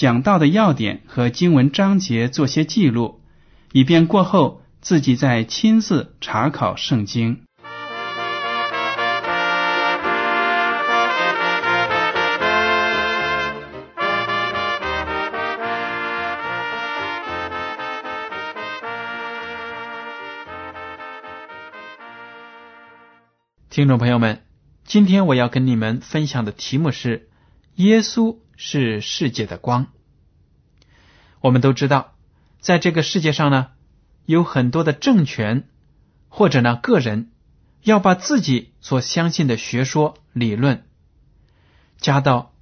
讲到的要点和经文章节做些记录，以便过后自己再亲自查考圣经。听众朋友们，今天我要跟你们分享的题目是“耶稣是世界的光”。我们都知道，在这个世界上呢，有很多的政权或者呢个人要把自己所相信的学说理论加到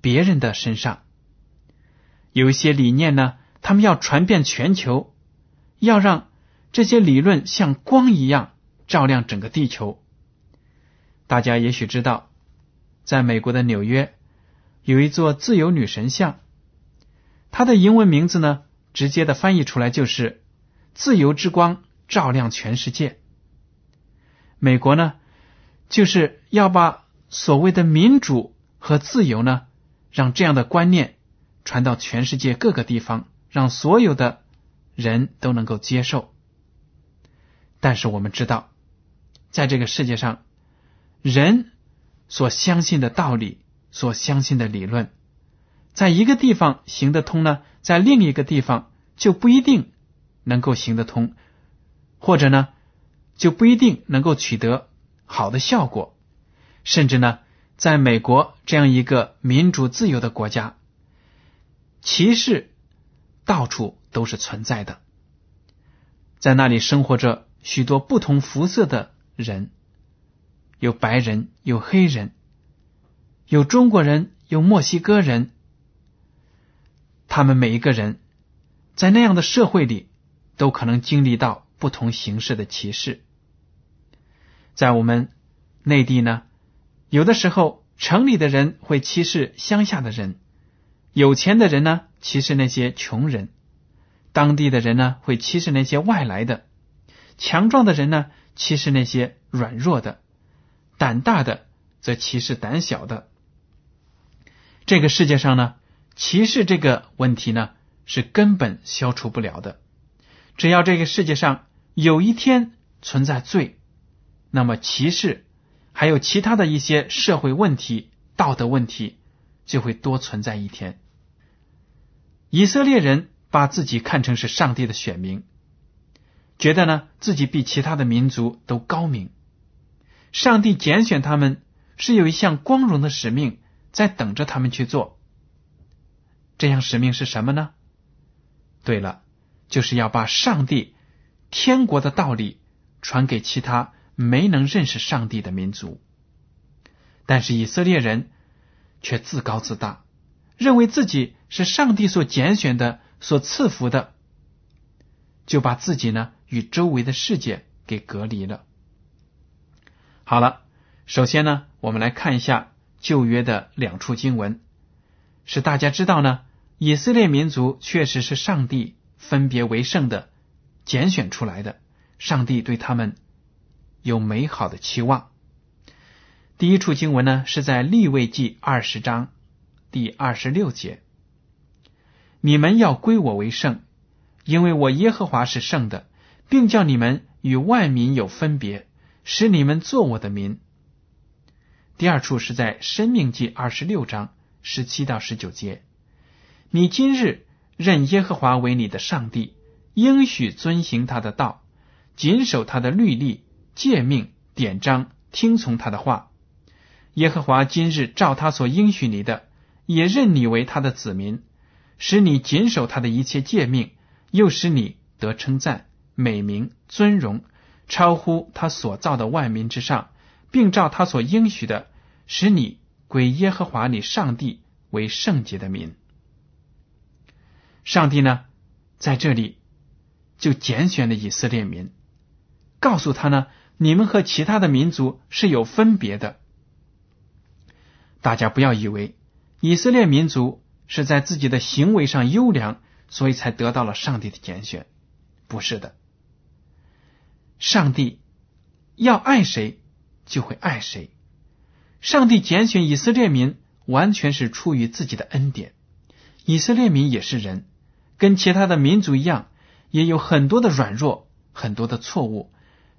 别人的身上。有一些理念呢，他们要传遍全球，要让这些理论像光一样照亮整个地球。大家也许知道，在美国的纽约有一座自由女神像，它的英文名字呢，直接的翻译出来就是“自由之光照亮全世界”。美国呢，就是要把所谓的民主和自由呢，让这样的观念传到全世界各个地方，让所有的人都能够接受。但是我们知道，在这个世界上，人所相信的道理，所相信的理论，在一个地方行得通呢，在另一个地方就不一定能够行得通，或者呢，就不一定能够取得好的效果。甚至呢，在美国这样一个民主自由的国家，歧视到处都是存在的，在那里生活着许多不同肤色的人。有白人，有黑人，有中国人，有墨西哥人。他们每一个人在那样的社会里，都可能经历到不同形式的歧视。在我们内地呢，有的时候城里的人会歧视乡下的人，有钱的人呢歧视那些穷人，当地的人呢会歧视那些外来的，强壮的人呢歧视那些软弱的。胆大的则歧视胆小的。这个世界上呢，歧视这个问题呢是根本消除不了的。只要这个世界上有一天存在罪，那么歧视还有其他的一些社会问题、道德问题就会多存在一天。以色列人把自己看成是上帝的选民，觉得呢自己比其他的民族都高明。上帝拣选他们是有一项光荣的使命在等着他们去做。这样使命是什么呢？对了，就是要把上帝天国的道理传给其他没能认识上帝的民族。但是以色列人却自高自大，认为自己是上帝所拣选的、所赐福的，就把自己呢与周围的世界给隔离了。好了，首先呢，我们来看一下旧约的两处经文，使大家知道呢，以色列民族确实是上帝分别为圣的拣选出来的，上帝对他们有美好的期望。第一处经文呢，是在立位记二十章第二十六节：“你们要归我为圣，因为我耶和华是圣的，并叫你们与万民有分别。”使你们做我的民。第二处是在《生命记》二十六章十七到十九节，你今日认耶和华为你的上帝，应许遵行他的道，谨守他的律例、诫命、典章，听从他的话。耶和华今日照他所应许你的，也认你为他的子民，使你谨守他的一切诫命，又使你得称赞、美名、尊荣，超乎他所造的万民之上，并照他所应许的，使你归耶和华你上帝为圣洁的民。上帝呢，在这里就拣选了以色列民，告诉他呢，你们和其他的民族是有分别的。大家不要以为以色列民族是在自己的行为上优良，所以才得到了上帝的拣选，不是的。上帝要爱谁，就会爱谁。上帝拣选以色列民，完全是出于自己的恩典。以色列民也是人。跟其他的民族一样，也有很多的软弱，很多的错误。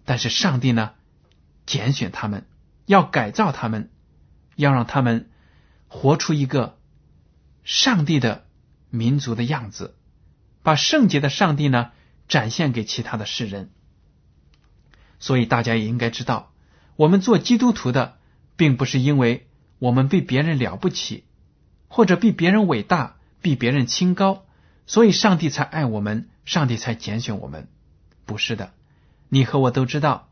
但是上帝呢，拣选他们，要改造他们，要让他们活出一个上帝的民族的样子，把圣洁的上帝呢展现给其他的世人。所以大家也应该知道，我们做基督徒的，并不是因为我们比别人了不起，或者比别人伟大，比别人清高。所以，上帝才爱我们，上帝才拣选我们，不是的。你和我都知道，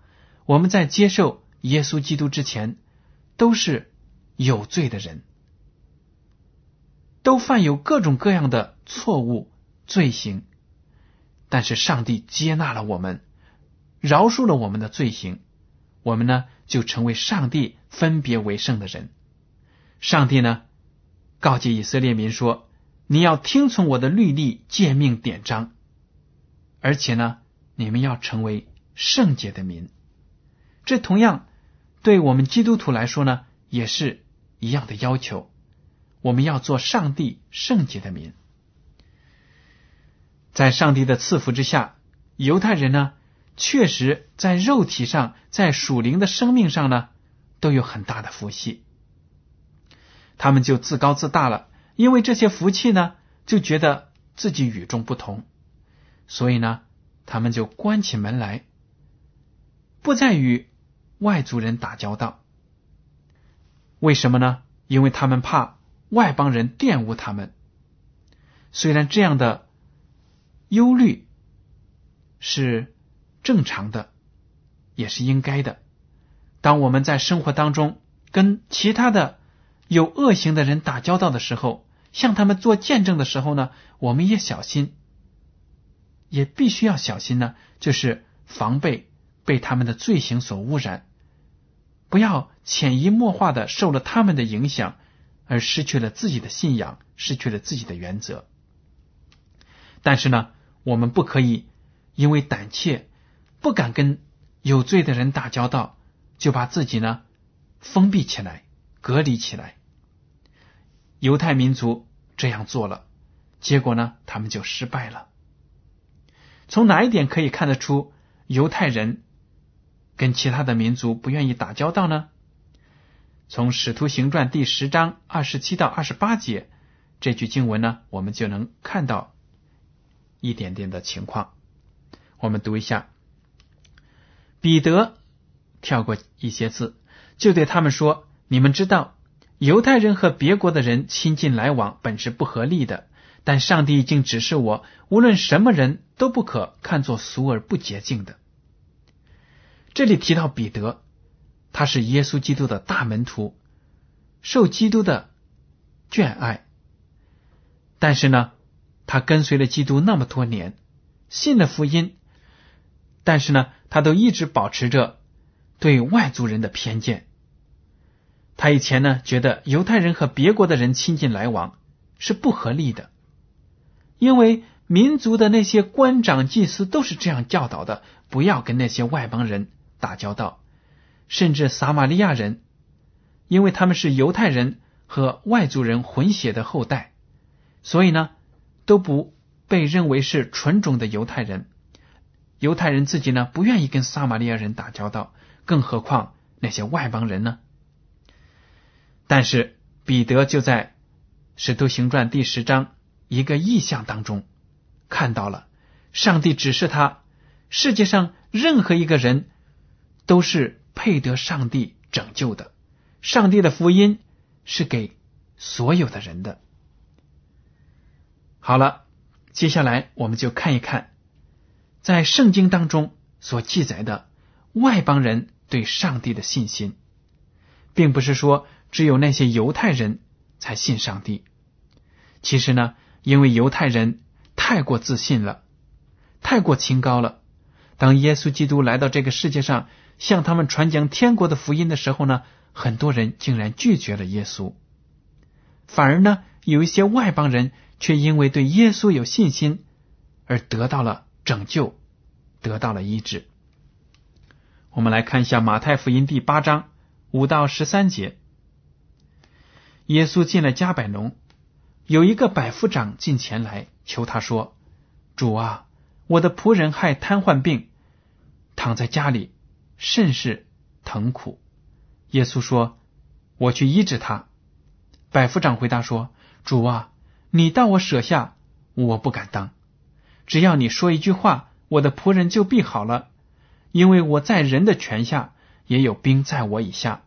我们在接受耶稣基督之前，都是有罪的人，都犯有各种各样的错误罪行。但是，上帝接纳了我们，饶恕了我们的罪行，我们呢就成为上帝分别为圣的人。上帝呢告诫以色列民说。你要听从我的律例、诫命、典章，而且呢，你们要成为圣洁的民。这同样对我们基督徒来说呢，也是一样的要求。我们要做上帝圣洁的民。在上帝的赐福之下，犹太人呢，确实在肉体上、在属灵的生命上呢，都有很大的福气。他们就自高自大了。因为这些福气呢，就觉得自己与众不同，所以呢，他们就关起门来，不再与外族人打交道。为什么呢？因为他们怕外邦人玷污他们。虽然这样的忧虑是正常的，也是应该的。当我们在生活当中跟其他的有恶行的人打交道的时候，向他们做见证的时候呢，我们也小心，也必须要小心呢，就是防备被他们的罪行所污染，不要潜移默化的受了他们的影响，而失去了自己的信仰，失去了自己的原则。但是呢，我们不可以因为胆怯，不敢跟有罪的人打交道，就把自己呢封闭起来，隔离起来。犹太民族这样做了，结果呢，他们就失败了。从哪一点可以看得出犹太人跟其他的民族不愿意打交道呢？从《使徒行传》第十章二十七到二十八节这句经文呢，我们就能看到一点点的情况。我们读一下，彼得跳过一些字，就对他们说：“你们知道。”犹太人和别国的人亲近来往本是不合理的，但上帝已经指示我，无论什么人都不可看作俗而不洁净的。这里提到彼得，他是耶稣基督的大门徒，受基督的眷爱，但是呢，他跟随了基督那么多年，信了福音，但是呢，他都一直保持着对外族人的偏见。他以前呢，觉得犹太人和别国的人亲近来往是不合理的，因为民族的那些官长、祭司都是这样教导的：不要跟那些外邦人打交道，甚至撒玛利亚人，因为他们是犹太人和外族人混血的后代，所以呢，都不被认为是纯种的犹太人。犹太人自己呢，不愿意跟撒玛利亚人打交道，更何况那些外邦人呢？但是彼得就在《使徒行传》第十章一个意象当中看到了，上帝指示他，世界上任何一个人都是配得上帝拯救的，上帝的福音是给所有的人的。好了，接下来我们就看一看，在圣经当中所记载的外邦人对上帝的信心，并不是说只有那些犹太人才信上帝。其实呢，因为犹太人太过自信了，太过清高了。当耶稣基督来到这个世界上，向他们传讲天国的福音的时候呢，很多人竟然拒绝了耶稣，反而呢，有一些外邦人。却因为对耶稣有信心而得到了拯救，得到了医治。我们来看一下马太福音第八章五到十三节。耶稣进了加百农，有一个百夫长进前来求他说：“主啊，我的仆人害瘫痪病，躺在家里，甚是疼苦。”耶稣说：“我去医治他。”百夫长回答说：“主啊。”你到我舍下，我不敢当。只要你说一句话，我的仆人就必好了。因为我在人的权下，也有兵在我以下。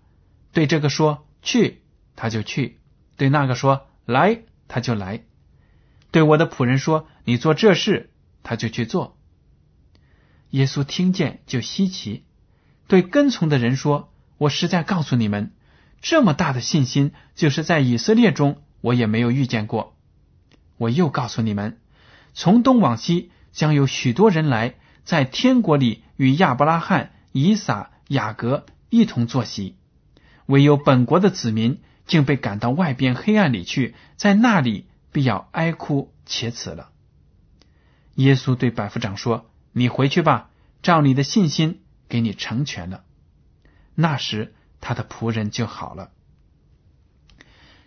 对这个说去，他就去；对那个说来，他就来。对我的仆人说你做这事，他就去做。耶稣听见就稀奇，对跟从的人说：“我实在告诉你们，这么大的信心，就是在以色列中，我也没有遇见过。”我又告诉你们，从东往西将有许多人来，在天国里与亚伯拉罕、以撒、雅各一同坐席；唯有本国的子民竟被赶到外边黑暗里去，在那里必要哀哭切齿了。耶稣对百夫长说：“你回去吧，照你的信心给你成全了。”那时他的仆人就好了。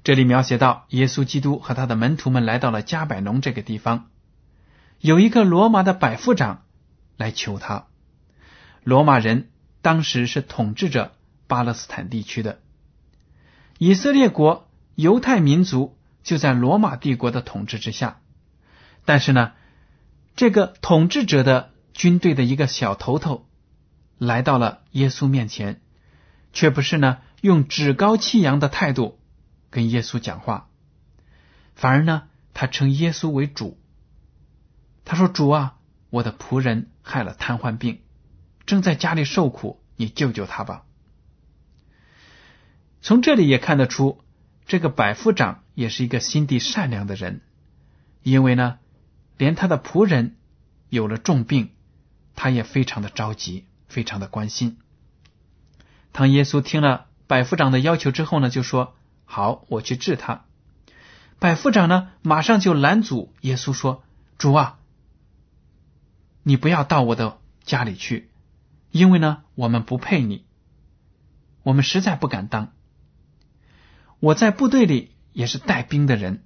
这里描写到，耶稣基督和他的门徒们来到了加百农这个地方，有一个罗马的百夫长来求他。罗马人当时是统治着巴勒斯坦地区的，以色列国犹太民族就在罗马帝国的统治之下。但是呢，这个统治者的军队的一个小头头来到了耶稣面前，却不是呢用趾高气扬的态度。跟耶稣讲话，反而呢，他称耶稣为主。他说：“主啊，我的仆人害了瘫痪病，正在家里受苦，你救救他吧。”从这里也看得出，这个百夫长也是一个心地善良的人，因为呢，连他的仆人有了重病，他也非常的着急，非常的关心。当耶稣听了百夫长的要求之后呢，就说。好，我去治他。百夫长呢，马上就拦阻耶稣说：“主啊，你不要到我的家里去，因为呢，我们不配你，我们实在不敢当。我在部队里也是带兵的人，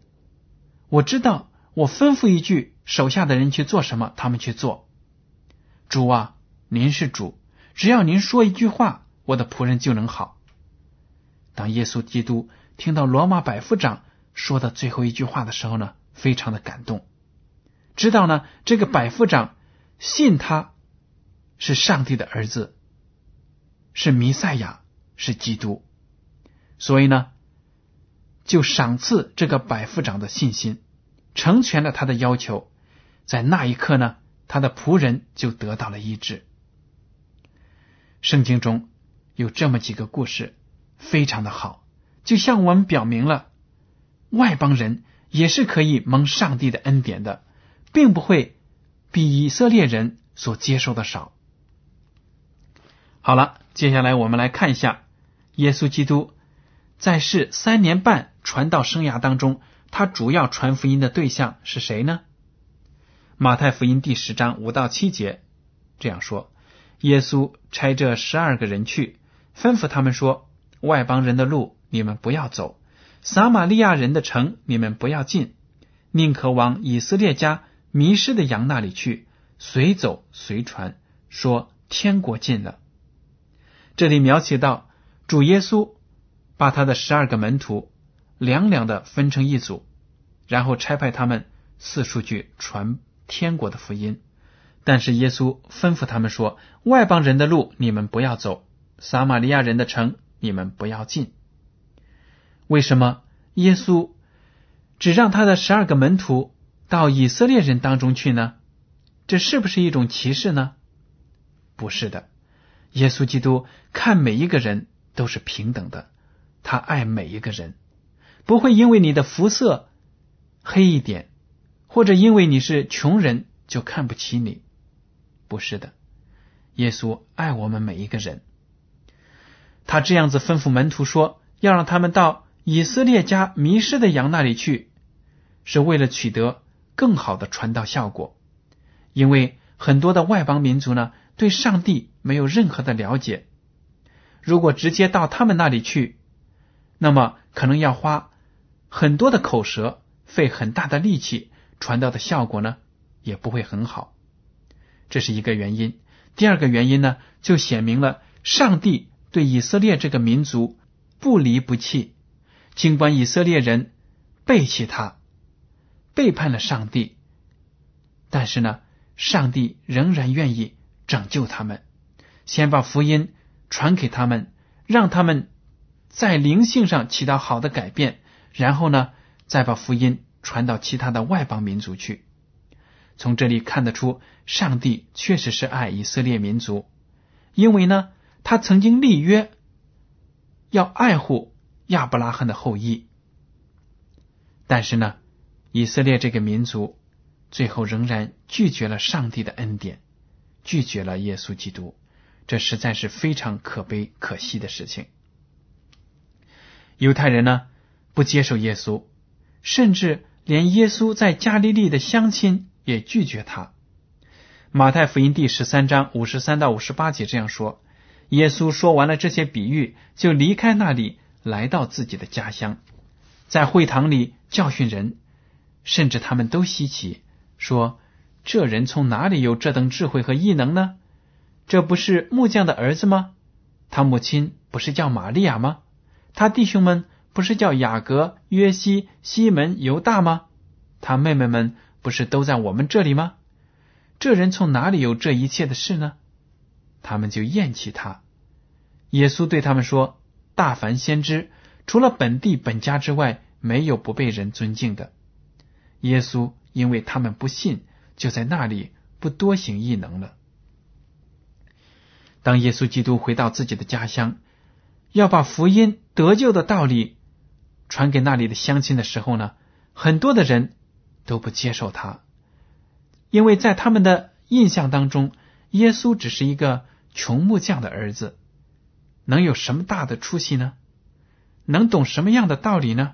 我知道，我吩咐一句，手下的人去做什么，他们去做。主啊，您是主，只要您说一句话，我的仆人就能好。当耶稣基督。”听到罗马百夫长说的最后一句话的时候呢，非常的感动，知道呢这个百夫长信他是上帝的儿子，是弥赛亚，是基督，所以呢就赏赐这个百夫长的信心，成全了他的要求，在那一刻呢，他的仆人就得到了医治。圣经中有这么几个故事，非常的好。就向我们表明了，外邦人也是可以蒙上帝的恩典的，并不会比以色列人所接受的少。好了，接下来我们来看一下耶稣基督在世三年半传道生涯当中，他主要传福音的对象是谁呢？马太福音第十章五到七节这样说：耶稣差这十二个人去，吩咐他们说：外邦人的路。你们不要走，撒玛利亚人的城，你们不要进，宁可往以色列家迷失的羊那里去，随走随传，说天国近了。这里描写到主耶稣把他的十二个门徒两两的分成一组，然后差派他们四处去传天国的福音。但是耶稣吩咐他们说：“外邦人的路你们不要走，撒玛利亚人的城你们不要进。”为什么耶稣只让他的十二个门徒到以色列人当中去呢？这是不是一种歧视呢？不是的，耶稣基督看每一个人都是平等的，他爱每一个人，不会因为你的肤色黑一点，或者因为你是穷人就看不起你。不是的，耶稣爱我们每一个人。他这样子吩咐门徒说：“要让他们到以色列家迷失的羊那里去，是为了取得更好的传道效果。因为很多的外邦民族呢，对上帝没有任何的了解。如果直接到他们那里去，那么可能要花很多的口舌，费很大的力气，传道的效果呢，也不会很好。”这是一个原因。第二个原因呢，就显明了上帝对以色列这个民族不离不弃，尽管以色列人背弃他，背叛了上帝，但是呢，上帝仍然愿意拯救他们，先把福音传给他们，让他们在灵性上起到好的改变，然后呢，再把福音传到其他的外邦民族去。从这里看得出，上帝确实是爱以色列民族，因为呢，他曾经立约要爱护亚伯拉罕的后裔。但是呢，以色列这个民族最后仍然拒绝了上帝的恩典，拒绝了耶稣基督，这实在是非常可悲可惜的事情。犹太人呢，不接受耶稣，甚至连耶稣在加利利的乡亲。也拒绝他。马太福音第十三章五十三到五十八节这样说：耶稣说完了这些比喻，就离开那里，来到自己的家乡，在会堂里教训人，甚至他们都稀奇，说：“这人从哪里有这等智慧和异能呢？这不是木匠的儿子吗？他母亲不是叫玛利亚吗？他弟兄们不是叫雅各、约西、西门、犹大吗？他妹妹们？”不是都在我们这里吗？这人从哪里有这一切的事呢？他们就厌弃他。耶稣对他们说：“大凡先知，除了本地本家之外，没有不被人尊敬的。”耶稣因为他们不信，就在那里不多行异能了。当耶稣基督回到自己的家乡，要把福音得救的道理传给那里的乡亲的时候呢，很多的人。都不接受他，因为在他们的印象当中，耶稣只是一个穷木匠的儿子，能有什么大的出息呢？能懂什么样的道理呢？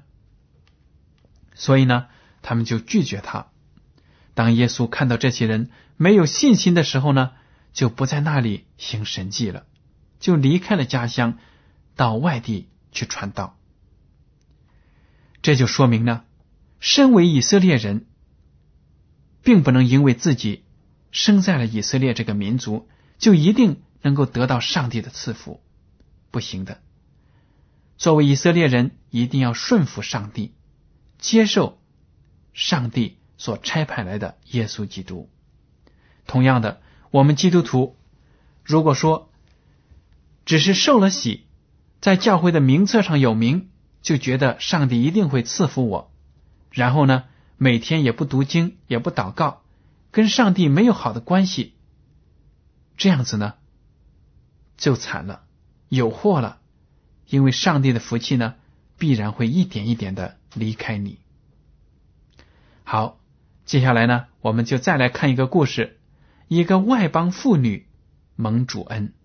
所以呢，他们就拒绝他。当耶稣看到这些人没有信心的时候呢，就不在那里行神迹了，就离开了家乡，到外地去传道。这就说明呢。身为以色列人，并不能因为自己生在了以色列这个民族，就一定能够得到上帝的赐福，不行的。作为以色列人，一定要顺服上帝，接受上帝所差派来的耶稣基督。同样的，我们基督徒，如果说只是受了洗，在教会的名册上有名，就觉得上帝一定会赐福我。然后呢，每天也不读经，也不祷告，跟上帝没有好的关系，这样子呢，就惨了，有祸了。因为上帝的福气呢，必然会一点一点的离开你。好，接下来呢，我们就再来看一个故事：一个外邦妇女蒙主恩。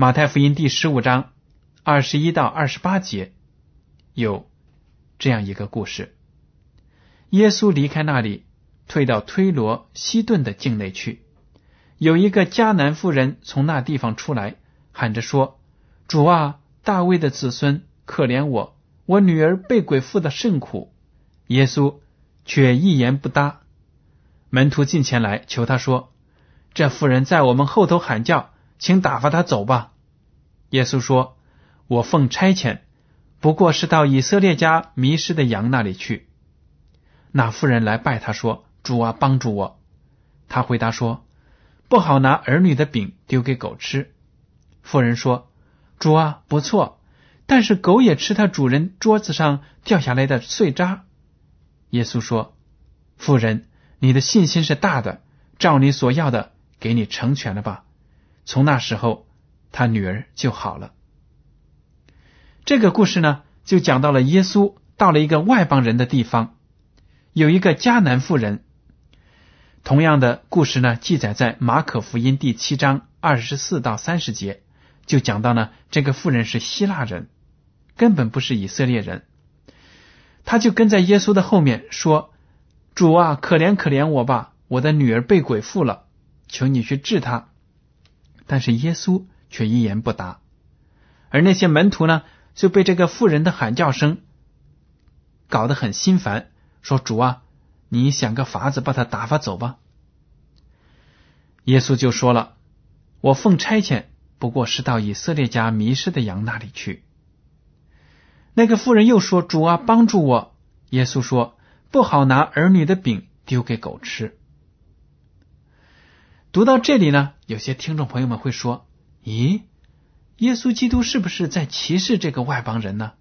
马太福音第十五章二十一到二十八节有。这样一个故事：耶稣离开那里，退到推罗西顿的境内去。有一个迦南妇人从那地方出来，喊着说：“主啊，大卫的子孙，可怜我，我女儿被鬼附的甚苦。”耶稣却一言不答。门徒近前来求他说：“这妇人在我们后头喊叫，请打发他走吧。”耶稣说：“我奉差遣。”不过是到以色列家迷失的羊那里去。那妇人来拜他说：“主啊，帮助我。”他回答说：“不好拿儿女的饼丢给狗吃。”妇人说：“主啊，不错，但是狗也吃它主人桌子上掉下来的碎渣。”耶稣说：“妇人，你的信心是大的，照你所要的给你成全了吧。”从那时候，他女儿就好了。这个故事呢，就讲到了耶稣到了一个外邦人的地方，有一个迦南妇人。同样的故事呢，记载在马可福音第七章二十四到三十节，就讲到呢，这个妇人是希腊人，根本不是以色列人。他就跟在耶稣的后面说：“主啊，可怜可怜我吧，我的女儿被鬼附了，求你去治她。”但是耶稣却一言不答，而那些门徒呢，就被这个妇人的喊叫声搞得很心烦，说：“主啊，你想个法子把他打发走吧。”耶稣就说了：“我奉差遣，不过是到以色列家迷失的羊那里去。”那个妇人又说：“主啊，帮助我。”耶稣说：“不好拿儿女的饼丢给狗吃。”读到这里呢，有些听众朋友们会说：“咦，耶稣基督是不是在歧视这个外邦人呢？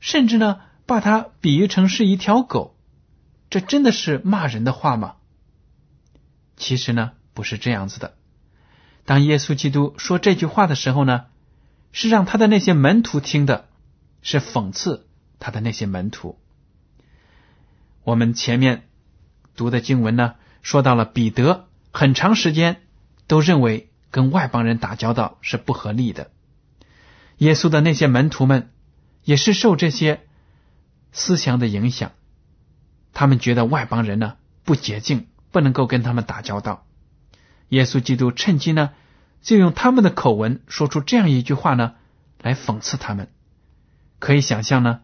甚至呢，把他比喻成是一条狗，这真的是骂人的话吗？”其实呢，不是这样子的。当耶稣基督说这句话的时候呢，是让他的那些门徒听的，是讽刺他的那些门徒。我们前面读的经文呢，说到了彼得。很长时间都认为跟外邦人打交道是不合理的。耶稣的那些门徒们也是受这些思想的影响，他们觉得外邦人呢不洁净，不能够跟他们打交道。耶稣基督趁机呢就用他们的口吻说出这样一句话呢来讽刺他们。可以想象呢，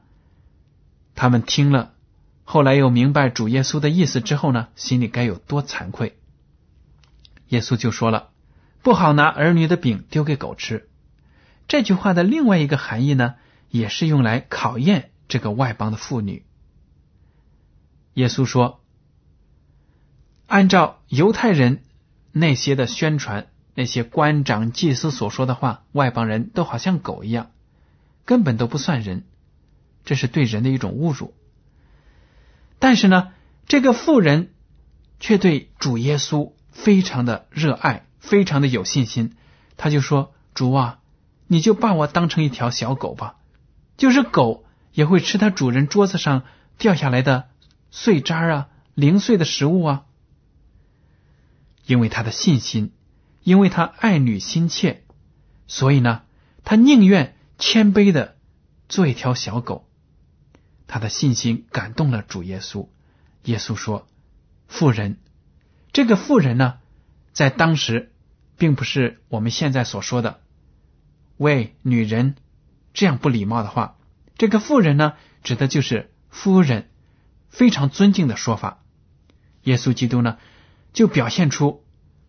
他们听了后来又明白主耶稣的意思之后呢，心里该有多惭愧。耶稣就说了：“不好拿儿女的饼丢给狗吃。”这句话的另外一个含义呢，也是用来考验这个外邦的妇女。耶稣说：“按照犹太人那些的宣传，那些官长、祭司所说的话，外邦人都好像狗一样，根本都不算人，这是对人的一种侮辱。但是呢，这个妇人却对主耶稣。”非常的热爱，非常的有信心，他就说：“主啊，你就把我当成一条小狗吧，就是狗也会吃它主人桌子上掉下来的碎渣啊、零碎的食物啊。”因为他的信心，因为他爱女心切，所以呢，他宁愿谦卑的做一条小狗。他的信心感动了主耶稣，耶稣说：“妇人。”这个妇人呢，在当时并不是我们现在所说的“喂，女人”这样不礼貌的话。这个妇人呢，指的就是夫人，非常尊敬的说法。耶稣基督呢，就表现出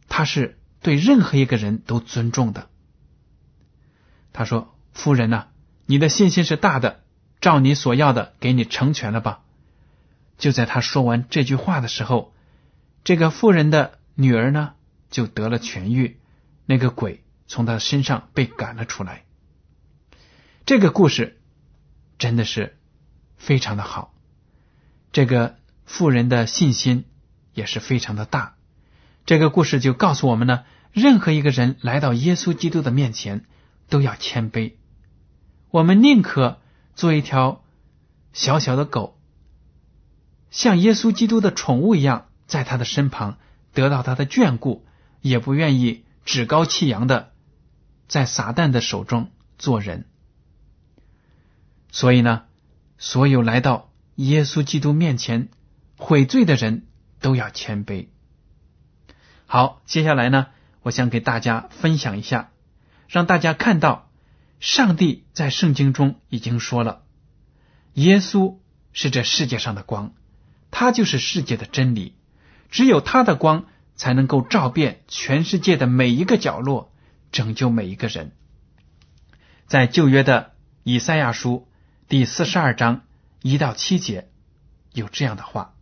他是对任何一个人都尊重的。他说：“夫人呢，你的信心是大的，照你所要的给你成全了吧。”就在他说完这句话的时候。这个妇人的女儿呢，就得了痊愈，那个鬼从她身上被赶了出来。这个故事真的是非常的好，这个妇人的信心也是非常的大。这个故事就告诉我们呢，任何一个人来到耶稣基督的面前，都要谦卑。我们宁可做一条小小的狗，像耶稣基督的宠物一样。在他的身旁得到他的眷顾，也不愿意趾高气扬的在撒旦的手中做人。所以呢，所有来到耶稣基督面前悔罪的人都要谦卑。好，接下来呢，我想给大家分享一下，让大家看到上帝在圣经中已经说了，耶稣是这世界上的光，他就是世界的真理。只有他的光才能够照遍全世界的每一个角落，拯救每一个人。在旧约的以赛亚书第四十二章一到七节有这样的话：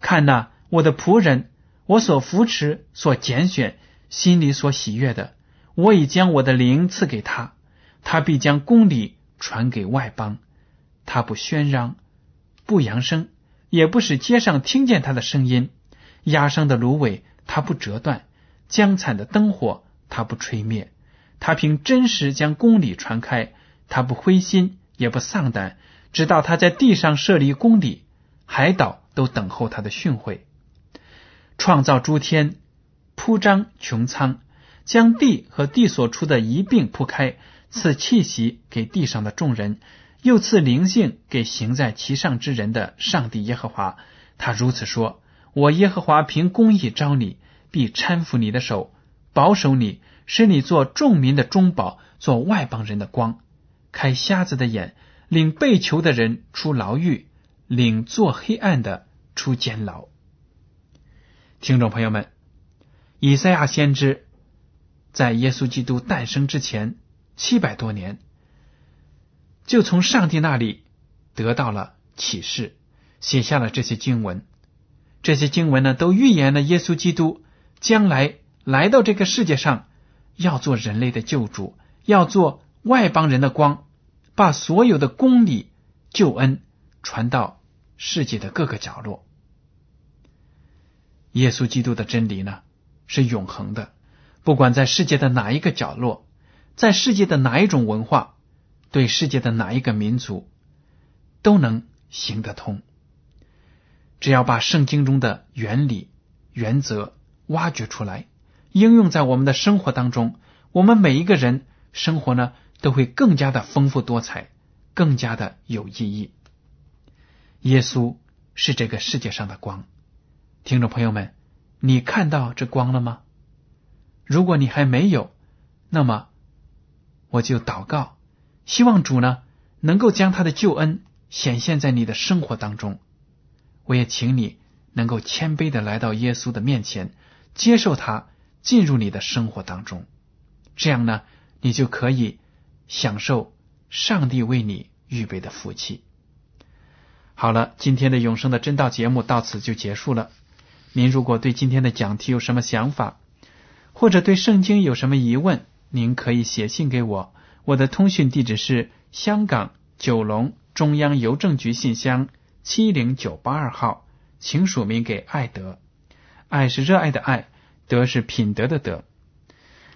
看呐，我的仆人，我所扶持、所拣选、心里所喜悦的，我已将我的灵赐给他，他必将公理传给外邦。他不喧嚷，不扬声，也不使街上听见他的声音。压伤的芦苇，它不折断；将惨的灯火，它不吹灭。他凭真实将公理传开，他不灰心，也不丧胆，直到他在地上设立公理，海岛都等候他的训诲。创造诸天，铺张穹苍，将地和地所出的一并铺开，赐气息给地上的众人。又赐灵性给行在其上之人的上帝耶和华，他如此说：“我耶和华凭公义招你，必搀扶你的手，保守你，使你做众民的中保，做外邦人的光，开瞎子的眼，领被囚的人出牢狱，领做黑暗的出监牢。”听众朋友们，以赛亚先知在耶稣基督诞生之前七百多年。就从上帝那里得到了启示，写下了这些经文。这些经文呢，都预言了耶稣基督将来来到这个世界上，要做人类的救主，要做外邦人的光，把所有的公理、救恩传到世界的各个角落。耶稣基督的真理呢，是永恒的，不管在世界的哪一个角落，在世界的哪一种文化。对世界的哪一个民族都能行得通，只要把圣经中的原理、原则挖掘出来，应用在我们的生活当中，我们每一个人生活呢都会更加的丰富多彩，更加的有意义。耶稣是这个世界上的光，听众朋友们，你看到这光了吗？如果你还没有，那么我就祷告。希望主呢能够将他的救恩显现在你的生活当中。我也请你能够谦卑的来到耶稣的面前，接受他进入你的生活当中。这样呢，你就可以享受上帝为你预备的福气。好了，今天的永生的真道节目到此就结束了。您如果对今天的讲题有什么想法，或者对圣经有什么疑问，您可以写信给我。我的通讯地址是香港九龙中央邮政局信箱七零九八二号，请署名给爱德。爱是热爱的爱，德是品德的德。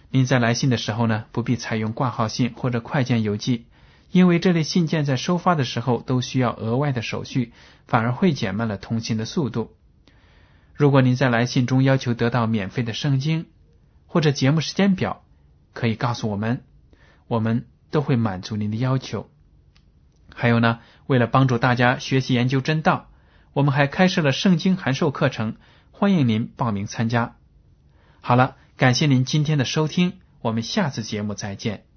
您在来信的时候呢，不必采用挂号信或者快件邮寄，因为这类信件在收发的时候都需要额外的手续，反而会减慢了通信的速度。如果您在来信中要求得到免费的圣经或者节目时间表，可以告诉我们。我们都会满足您的要求。还有呢，为了帮助大家学习研究真道，我们还开设了圣经函授课程，欢迎您报名参加。好了，感谢您今天的收听，我们下次节目再见。